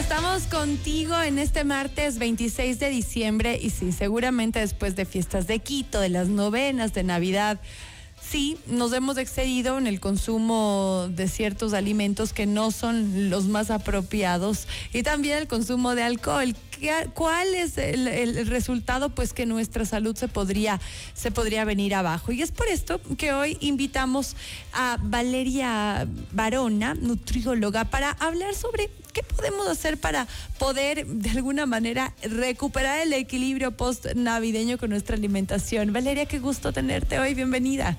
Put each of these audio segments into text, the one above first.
estamos contigo en este martes 26 de diciembre y sí, seguramente después de fiestas de Quito, de las novenas de Navidad, sí, nos hemos excedido en el consumo de ciertos alimentos que no son los más apropiados y también el consumo de alcohol. ¿Cuál es el, resultado? Pues que nuestra salud se podría, se podría venir abajo. Y es por esto que hoy invitamos a Valeria Barona, nutrióloga, para hablar sobre qué podemos hacer para poder de alguna manera recuperar el equilibrio post navideño con nuestra alimentación. Valeria, qué gusto tenerte hoy. Bienvenida.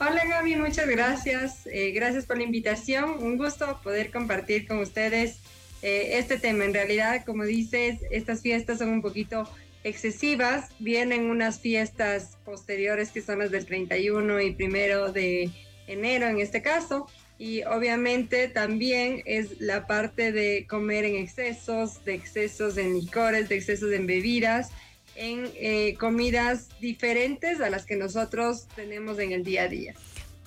Hola Gaby, muchas gracias. Eh, gracias por la invitación. Un gusto poder compartir con ustedes eh, este tema. En realidad, como dices, estas fiestas son un poquito excesivas. Vienen unas fiestas posteriores que son las del 31 y primero de enero en este caso. Y obviamente también es la parte de comer en excesos, de excesos en licores, de excesos en bebidas en eh, comidas diferentes a las que nosotros tenemos en el día a día.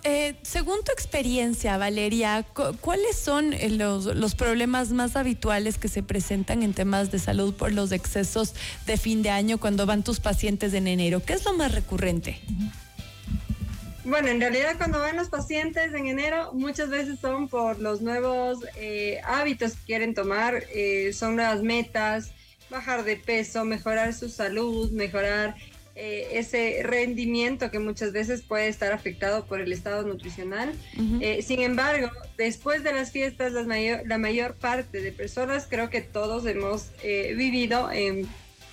Eh, según tu experiencia, Valeria, ¿cuáles son eh, los, los, problemas más habituales que se presentan en temas de salud por los excesos de fin de año cuando van tus pacientes en enero? ¿Qué es lo más recurrente? Bueno, en realidad cuando van los pacientes en enero, muchas veces son por los nuevos hábitos que quieren tomar, son nuevas metas, bajar de peso, mejorar su salud, mejorar eh, ese rendimiento que muchas veces puede estar afectado por el estado nutricional. Eh, sin embargo, después de las fiestas, la mayor parte de personas, creo que todos hemos eh, vivido,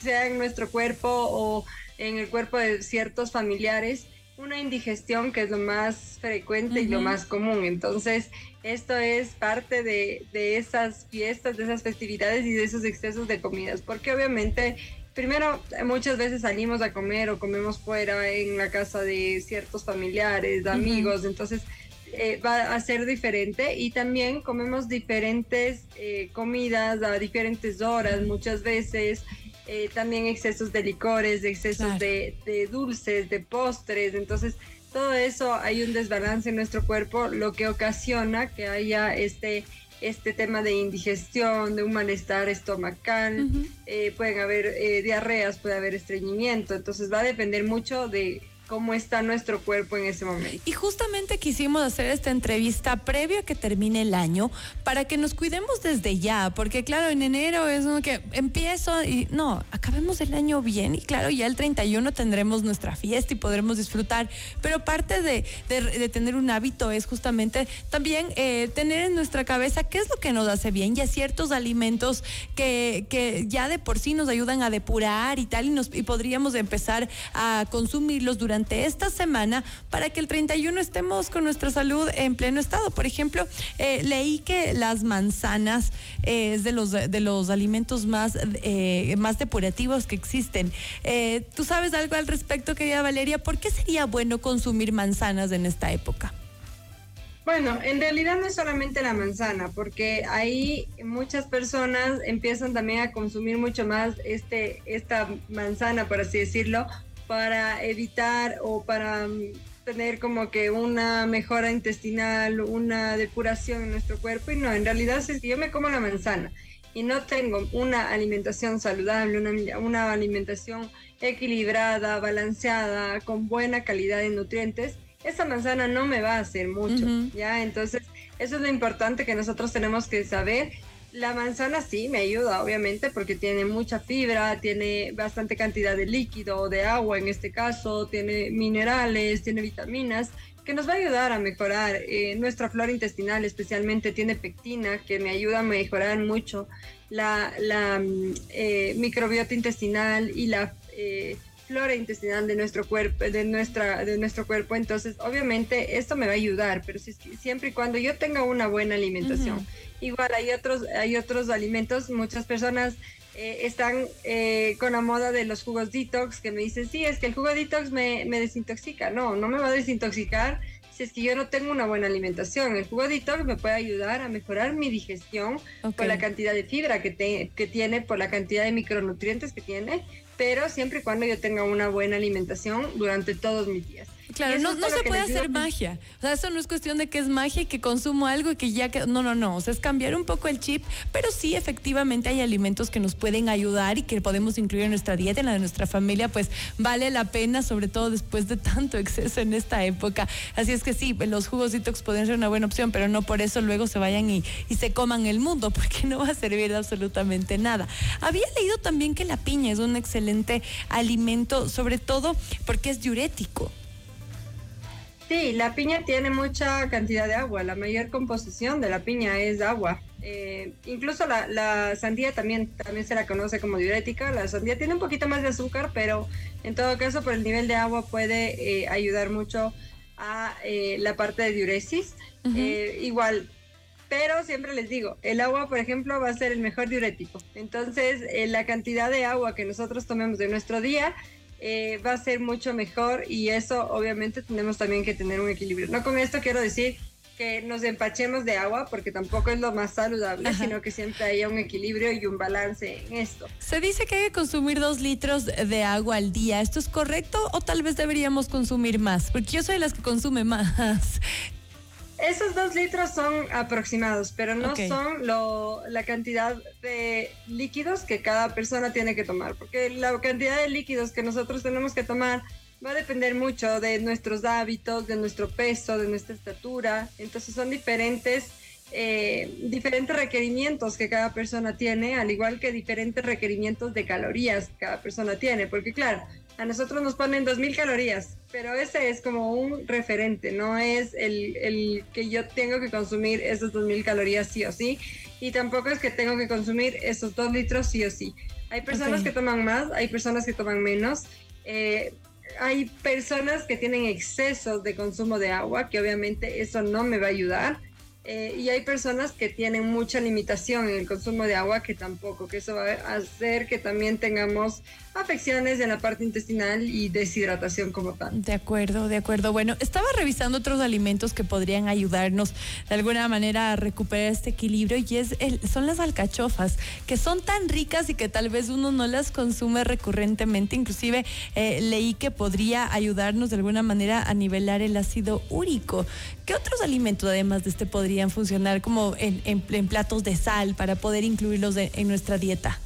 sea en nuestro cuerpo o en el cuerpo de ciertos familiares, una indigestión que es lo más frecuente y lo más común. Entonces, esto es parte de, de, esas fiestas, de esas festividades y de esos excesos de comidas, porque obviamente, primero, muchas veces salimos a comer o comemos fuera en la casa de ciertos familiares, de amigos, entonces eh, va a ser diferente y también comemos diferentes eh, comidas a diferentes horas muchas veces. Eh, también excesos de licores, excesos de, de, dulces, de postres. Entonces, todo eso hay un desbalance en nuestro cuerpo, lo que ocasiona que haya este, este tema de indigestión, de un malestar estomacal, eh, pueden haber eh, diarreas, puede haber estreñimiento. Entonces, va a depender mucho de cómo está nuestro cuerpo en ese momento. Y justamente quisimos hacer esta entrevista previo a que termine el año para que nos cuidemos desde ya, porque claro, en enero es uno que empiezo y no, acabemos el año bien y claro, ya el 31 tendremos nuestra fiesta y podremos disfrutar, pero parte de, tener un hábito es justamente también eh, tener en nuestra cabeza qué es lo que nos hace bien y ciertos alimentos que, que ya de por sí nos ayudan a depurar y tal y, nos, y podríamos empezar a consumirlos durante esta semana para que el 31 estemos con nuestra salud en pleno estado. Por ejemplo, eh, leí que las manzanas eh, es de los, de los alimentos más, eh, más depurativos que existen. ¿Tú sabes algo al respecto, querida Valeria? ¿Por qué sería bueno consumir manzanas en esta época? Bueno, en realidad no es solamente la manzana, porque ahí muchas personas empiezan también a consumir mucho más este, esta manzana, por así decirlo, para evitar o para mm, tener como que una mejora intestinal, una depuración en nuestro cuerpo. Y no, en realidad si yo me como la manzana y no tengo una alimentación saludable, una, una alimentación equilibrada, balanceada, con buena calidad de nutrientes, esa manzana no me va a hacer mucho, ¿ya? Entonces, eso es lo importante que nosotros tenemos que saber la manzana sí me ayuda, obviamente, porque tiene mucha fibra, tiene bastante cantidad de líquido, de agua en este caso, tiene minerales, tiene vitaminas, que nos va a ayudar a mejorar eh, nuestra flora intestinal, especialmente tiene pectina, que me ayuda a mejorar mucho la, la mm, eh, microbiota intestinal y la eh, flora intestinal de nuestro cuerpo, de nuestra, de nuestro cuerpo. Entonces, obviamente, esto me va a ayudar, pero si, siempre y cuando yo tenga una buena alimentación. Igual hay otros, hay otros alimentos, muchas personas eh, están eh, con la moda de los jugos detox, que me dicen, sí, es que el jugo detox me, me desintoxica. No, no me va a desintoxicar si es que yo no tengo una buena alimentación. El jugo detox me puede ayudar a mejorar mi digestión por la cantidad de fibra que, que tiene, por la cantidad de micronutrientes que tiene pero siempre y cuando yo tenga una buena alimentación durante todos mis días. Claro, no, no se puede hacer magia. O sea, eso no es cuestión de que es magia y que consumo algo y que ya que. No, no, no. O sea, es cambiar un poco el chip, pero sí, efectivamente, hay alimentos que nos pueden ayudar y que podemos incluir en nuestra dieta, en la de nuestra familia, pues vale la pena, sobre todo después de tanto exceso en esta época. Así es que sí, los jugos detox pueden ser una buena opción, pero no por eso luego se vayan y, y se coman el mundo, porque no va a servir de absolutamente nada. Había leído también que la piña es un excelente alimento, sobre todo porque es diurético. Sí, la piña tiene mucha cantidad de agua. La mayor composición de la piña es agua. Eh, incluso la, sandía también, también se la conoce como diurética. La sandía tiene un poquito más de azúcar, pero en todo caso por el nivel de agua puede eh, ayudar mucho a eh, la parte de diuresis. igual, pero siempre les digo, el agua, por ejemplo, va a ser el mejor diurético. Entonces, la cantidad de agua que nosotros tomemos de nuestro día eh, va a ser mucho mejor y eso obviamente tenemos también que tener un equilibrio. No con esto quiero decir que nos empachemos de agua porque tampoco es lo más saludable, sino que siempre haya un equilibrio y un balance en esto. Se dice que hay que consumir dos litros de agua al día. ¿Esto es correcto o tal vez deberíamos consumir más? Porque yo soy de las que consume más. Esos dos litros son aproximados, pero no son lo, la cantidad de líquidos que cada persona tiene que tomar, porque la cantidad de líquidos que nosotros tenemos que tomar va a depender mucho de nuestros hábitos, de nuestro peso, de nuestra estatura. Entonces son diferentes, eh, diferentes requerimientos que cada persona tiene, al igual que diferentes requerimientos de calorías que cada persona tiene, porque claro, a nosotros nos ponen 2.000 calorías, pero ese es como un referente, no es el, el que yo tengo que consumir esas 2.000 calorías sí o sí, y tampoco es que tengo que consumir esos 2 litros sí o sí. Hay personas que toman más, hay personas que toman menos. Eh, hay personas que tienen excesos de consumo de agua, que obviamente eso no me va a ayudar. Eh, y hay personas que tienen mucha limitación en el consumo de agua que tampoco, que eso va a hacer que también tengamos afecciones en la parte intestinal y deshidratación como tal. De acuerdo, de acuerdo. Bueno, estaba revisando otros alimentos que podrían ayudarnos de alguna manera a recuperar este equilibrio y es el, son las alcachofas, que son tan ricas y que tal vez uno no las consume recurrentemente. Inclusive eh, leí que podría ayudarnos de alguna manera a nivelar el ácido úrico. ¿Qué otros alimentos además de este podrían funcionar como en, platos de sal para poder incluirlos en nuestra dieta?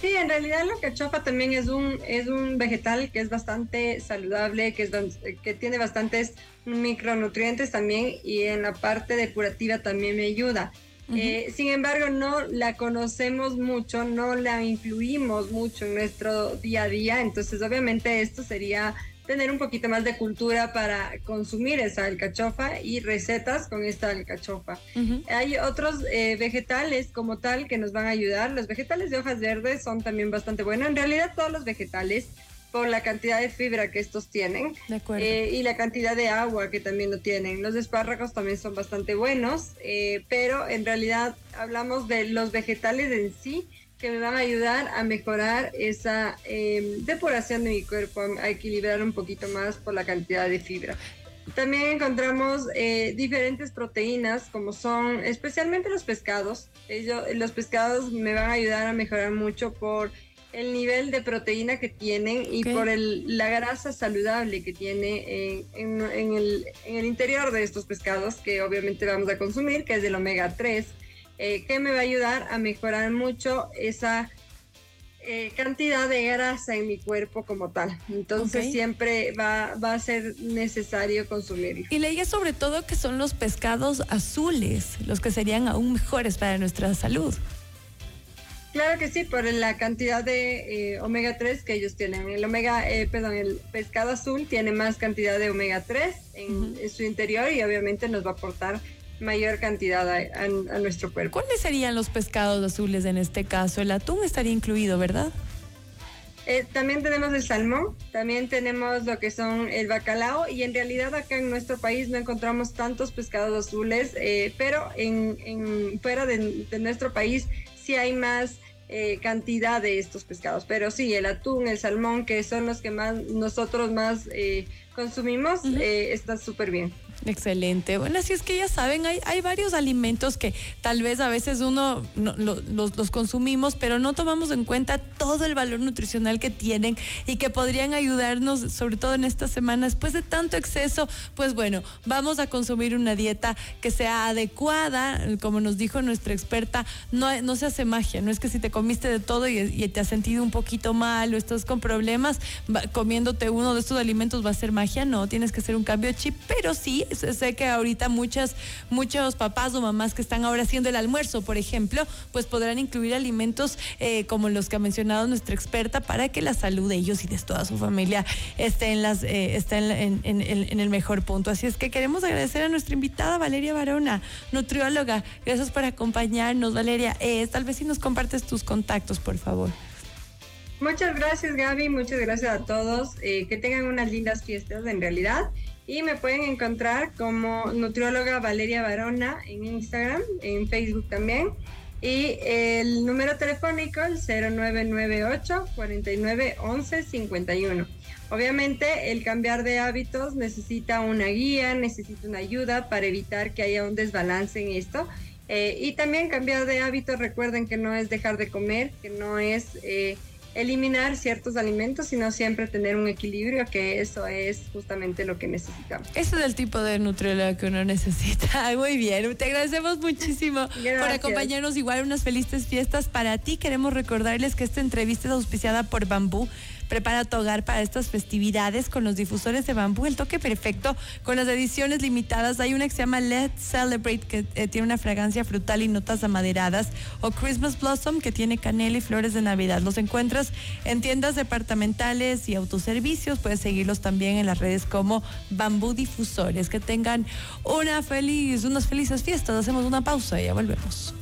Sí, en realidad la cachofa también es un, es un vegetal que es bastante saludable, que, es, que tiene bastantes micronutrientes también y en la parte depurativa también me ayuda. Eh, sin embargo, no la conocemos mucho, no la incluimos mucho en nuestro día a día, entonces obviamente esto sería tener un poquito más de cultura para consumir esa alcachofa y recetas con esta alcachofa. Hay otros eh, vegetales como tal que nos van a ayudar. Los vegetales de hojas verdes son también bastante buenos. En realidad todos los vegetales por la cantidad de fibra que estos tienen eh, y la cantidad de agua que también lo tienen. Los espárragos también son bastante buenos, eh, pero en realidad hablamos de los vegetales en sí que me van a ayudar a mejorar esa em, depuración de mi cuerpo, a equilibrar un poquito más por la cantidad de fibra. También encontramos eh, diferentes proteínas, como son especialmente los pescados. Ellos, los pescados me van a ayudar a mejorar mucho por el nivel de proteína que tienen y por el, la grasa saludable que tiene en, el, en el interior de estos pescados, que obviamente vamos a consumir, que es del omega 3 eh, que me va a ayudar a mejorar mucho esa eh, cantidad de grasa en mi cuerpo como tal. Entonces siempre va, va, a ser necesario consumirlo. Y leía sobre todo que son los pescados azules, los que serían aún mejores para nuestra salud. Claro que sí, por la cantidad de eh, omega 3 que ellos tienen. El omega, perdón, el pescado azul tiene más cantidad de omega 3 en, en, su interior y obviamente nos va a aportar mayor cantidad a, nuestro cuerpo. ¿Cuáles serían los pescados azules en este caso? El atún estaría incluido, ¿verdad? Eh, también tenemos el salmón, también tenemos lo que son el bacalao y en realidad acá en nuestro país no encontramos tantos pescados azules, eh, pero en, fuera de, nuestro país sí hay más eh, cantidad de estos pescados. Pero sí, el atún, el salmón, que son los que más nosotros más consumimos, está súper bien. Excelente. Bueno, así es que ya saben, hay, hay varios alimentos que tal vez a veces uno los, los, consumimos, pero no tomamos en cuenta todo el valor nutricional que tienen y que podrían ayudarnos, sobre todo en esta semana, después de tanto exceso. Pues bueno, vamos a consumir una dieta que sea adecuada, como nos dijo nuestra experta, no, no se hace magia, no es que si te comiste de todo y, y te has sentido un poquito mal o estás con problemas, comiéndote uno de estos alimentos va a ser magia, no, tienes que hacer un cambio de chip, pero sí sé que ahorita muchas, muchos papás o mamás que están ahora haciendo el almuerzo, por ejemplo, pues podrán incluir alimentos eh, como los que ha mencionado nuestra experta para que la salud de ellos y de toda su familia esté en las eh, esté en, el mejor punto. Así es que queremos agradecer a nuestra invitada Valeria Barona, nutrióloga. Gracias por acompañarnos, Valeria. Eh, tal vez si nos compartes tus contactos, por favor. Muchas gracias Gaby, muchas gracias a todos. que tengan unas lindas fiestas en realidad y me pueden encontrar como nutrióloga Valeria Barona en Instagram, en Facebook también. Y el número telefónico, el 0998 49 11 51. Obviamente, el cambiar de hábitos necesita una guía, necesita una ayuda para evitar que haya un desbalance en esto. Eh, y también cambiar de hábitos, recuerden que no es dejar de comer, que no es eh, eliminar ciertos alimentos, sino siempre tener un equilibrio, que eso es justamente lo que necesitamos. Ese es el tipo de nutriólogo que uno necesita. Muy bien, te agradecemos muchísimo por acompañarnos. Igual unas felices fiestas para ti. Queremos recordarles que esta entrevista es auspiciada por Bambú Prepara tu hogar para estas festividades con los difusores de bambú, el toque perfecto con las ediciones limitadas. Hay una que se llama Let's Celebrate que eh, tiene una fragancia frutal y notas amaderadas o Christmas Blossom que tiene canela y flores de Navidad. Los encuentras en tiendas departamentales y autoservicios. Puedes seguirlos también en las redes como Bambú Difusores. Que tengan una feliz, unas felices fiestas. Hacemos una pausa y ya volvemos.